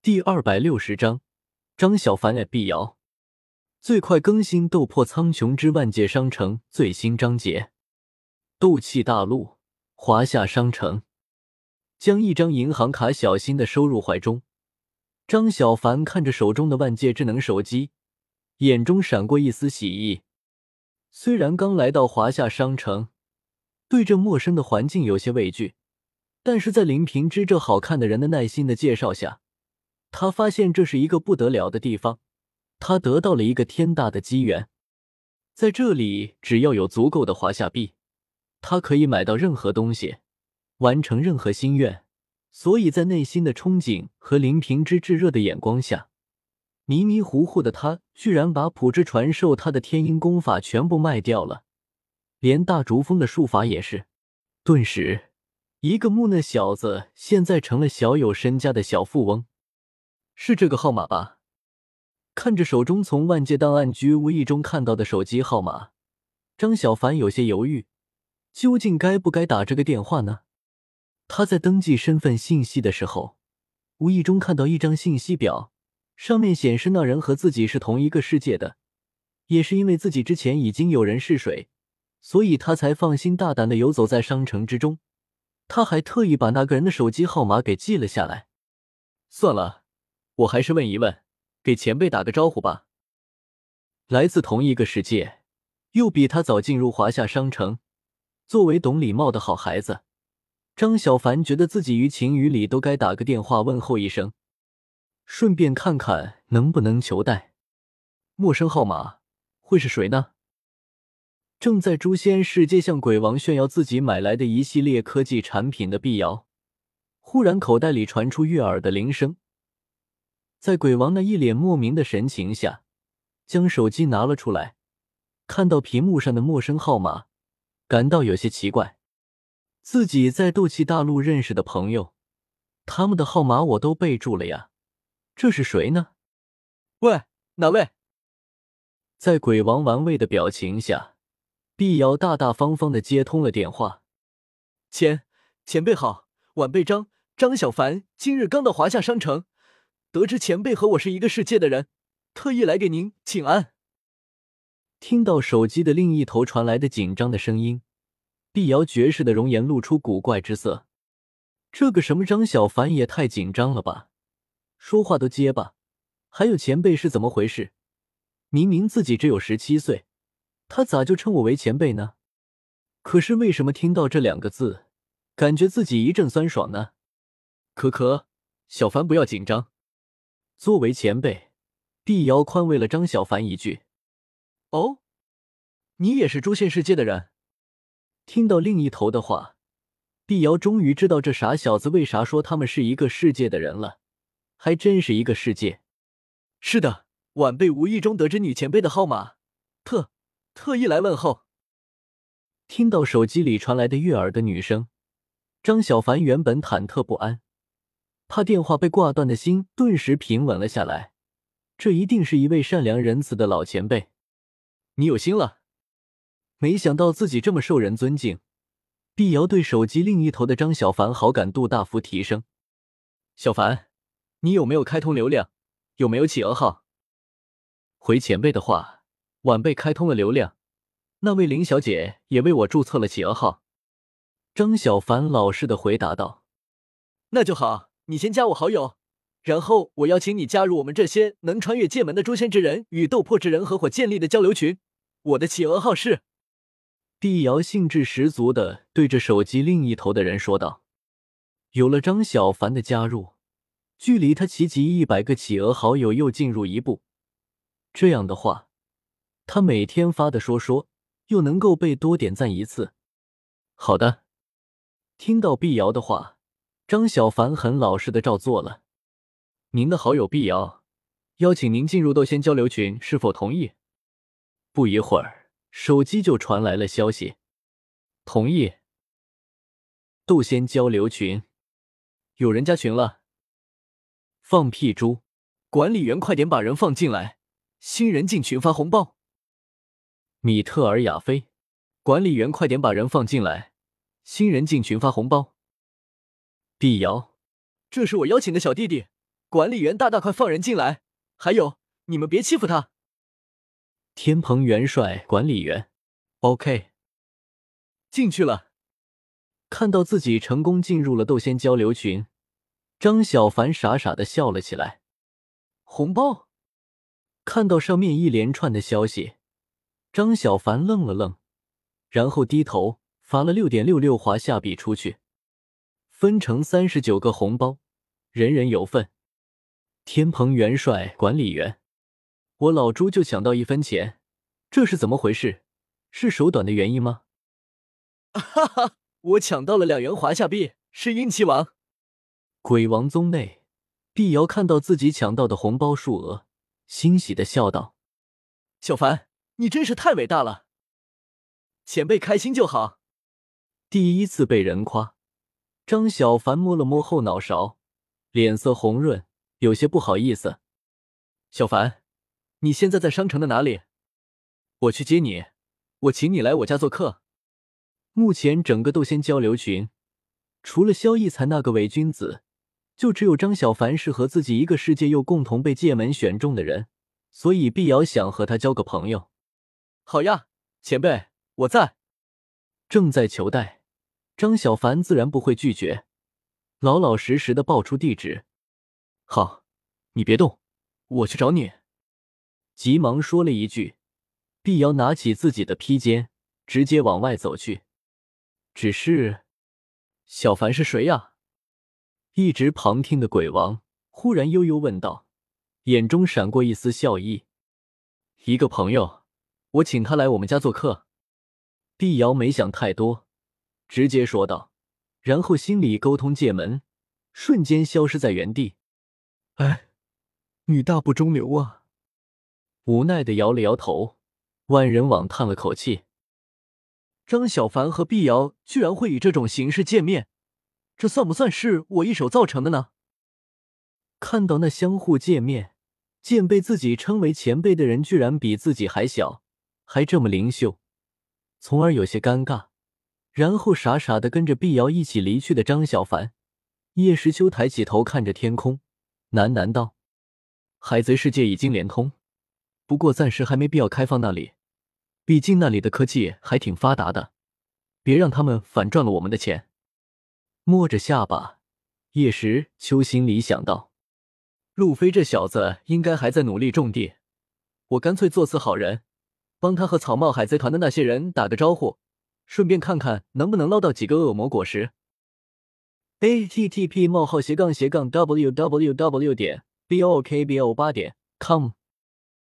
第二百六十章，张小凡爱碧瑶。最快更新《斗破苍穹之万界商城》最新章节。斗气大陆华夏商城，将一张银行卡小心的收入怀中。张小凡看着手中的万界智能手机，眼中闪过一丝喜意。虽然刚来到华夏商城，对这陌生的环境有些畏惧，但是在林平之这好看的人的耐心的介绍下。他发现这是一个不得了的地方，他得到了一个天大的机缘，在这里只要有足够的华夏币，他可以买到任何东西，完成任何心愿。所以在内心的憧憬和林平之炙热的眼光下，迷迷糊糊的他居然把普之传授他的天鹰功法全部卖掉了，连大竹峰的术法也是。顿时，一个木讷小子现在成了小有身家的小富翁。是这个号码吧？看着手中从万界档案局无意中看到的手机号码，张小凡有些犹豫，究竟该不该打这个电话呢？他在登记身份信息的时候，无意中看到一张信息表，上面显示那人和自己是同一个世界的，也是因为自己之前已经有人试水，所以他才放心大胆的游走在商城之中。他还特意把那个人的手机号码给记了下来。算了。我还是问一问，给前辈打个招呼吧。来自同一个世界，又比他早进入华夏商城，作为懂礼貌的好孩子，张小凡觉得自己于情于理都该打个电话问候一声，顺便看看能不能求带。陌生号码会是谁呢？正在诛仙世界向鬼王炫耀自己买来的一系列科技产品的碧瑶，忽然口袋里传出悦耳的铃声。在鬼王那一脸莫名的神情下，将手机拿了出来，看到屏幕上的陌生号码，感到有些奇怪。自己在斗气大陆认识的朋友，他们的号码我都备注了呀，这是谁呢？喂，哪位？在鬼王玩味的表情下，碧瑶大大方方的接通了电话。前前辈好，晚辈张张小凡，今日刚到华夏商城。得知前辈和我是一个世界的人，特意来给您请安。听到手机的另一头传来的紧张的声音，碧瑶绝世的容颜露出古怪之色。这个什么张小凡也太紧张了吧，说话都结巴。还有前辈是怎么回事？明明自己只有十七岁，他咋就称我为前辈呢？可是为什么听到这两个字，感觉自己一阵酸爽呢？可可，小凡不要紧张。作为前辈，碧瑶宽慰了张小凡一句：“哦，你也是诛仙世界的人。”听到另一头的话，碧瑶终于知道这傻小子为啥说他们是一个世界的人了，还真是一个世界。是的，晚辈无意中得知女前辈的号码，特特意来问候。听到手机里传来的悦耳的女声，张小凡原本忐忑不安。怕电话被挂断的心顿时平稳了下来。这一定是一位善良仁慈的老前辈，你有心了。没想到自己这么受人尊敬。碧瑶对手机另一头的张小凡好感度大幅提升。小凡，你有没有开通流量？有没有企鹅号？回前辈的话，晚辈开通了流量。那位林小姐也为我注册了企鹅号。张小凡老实的回答道：“那就好。”你先加我好友，然后我邀请你加入我们这些能穿越界门的诛仙之人与斗破之人合伙建立的交流群。我的企鹅号是。碧瑶兴致十足的对着手机另一头的人说道：“有了张小凡的加入，距离他齐集一百个企鹅好友又进入一步。这样的话，他每天发的说说又能够被多点赞一次。”好的，听到碧瑶的话。张小凡很老实的照做了。您的好友碧瑶邀请您进入斗仙交流群，是否同意？不一会儿，手机就传来了消息：同意。斗仙交流群，有人加群了。放屁猪！管理员快点把人放进来，新人进群发红包。米特尔亚菲，管理员快点把人放进来，新人进群发红包。碧瑶，这是我邀请的小弟弟，管理员大大快放人进来！还有，你们别欺负他。天蓬元帅，管理员，OK，进去了。看到自己成功进入了斗仙交流群，张小凡傻傻的笑了起来。红包！看到上面一连串的消息，张小凡愣了愣，然后低头发了六点六六华夏币出去，分成三十九个红包，人人有份。天蓬元帅，管理员。我老朱就抢到一分钱，这是怎么回事？是手短的原因吗？哈哈，我抢到了两元华夏币，是运气王。鬼王宗内，碧瑶看到自己抢到的红包数额，欣喜的笑道：“小凡，你真是太伟大了！前辈开心就好。”第一次被人夸，张小凡摸了摸后脑勺，脸色红润，有些不好意思。小凡。你现在在商城的哪里？我去接你，我请你来我家做客。目前整个斗仙交流群，除了萧逸才那个伪君子，就只有张小凡是和自己一个世界又共同被界门选中的人，所以碧瑶想和他交个朋友。好呀，前辈，我在，正在求带，张小凡自然不会拒绝，老老实实的报出地址。好，你别动，我去找你。急忙说了一句，碧瑶拿起自己的披肩，直接往外走去。只是，小凡是谁呀？一直旁听的鬼王忽然悠悠问道，眼中闪过一丝笑意。一个朋友，我请他来我们家做客。碧瑶没想太多，直接说道，然后心里沟通界门，瞬间消失在原地。哎，女大不中留啊！无奈的摇了摇头，万人网叹了口气：“张小凡和碧瑶居然会以这种形式见面，这算不算是我一手造成的呢？”看到那相互见面、见被自己称为前辈的人，居然比自己还小，还这么灵秀，从而有些尴尬，然后傻傻的跟着碧瑶一起离去的张小凡，叶时秋抬起头看着天空，喃喃道：“海贼世界已经连通。”不过暂时还没必要开放那里，毕竟那里的科技还挺发达的，别让他们反赚了我们的钱。摸着下巴，叶时秋心里想到：路飞这小子应该还在努力种地，我干脆做次好人，帮他和草帽海贼团的那些人打个招呼，顺便看看能不能捞到几个恶魔果实。a t t p: 冒号斜杠斜杠 w w w. 点 b o k b o 八点 com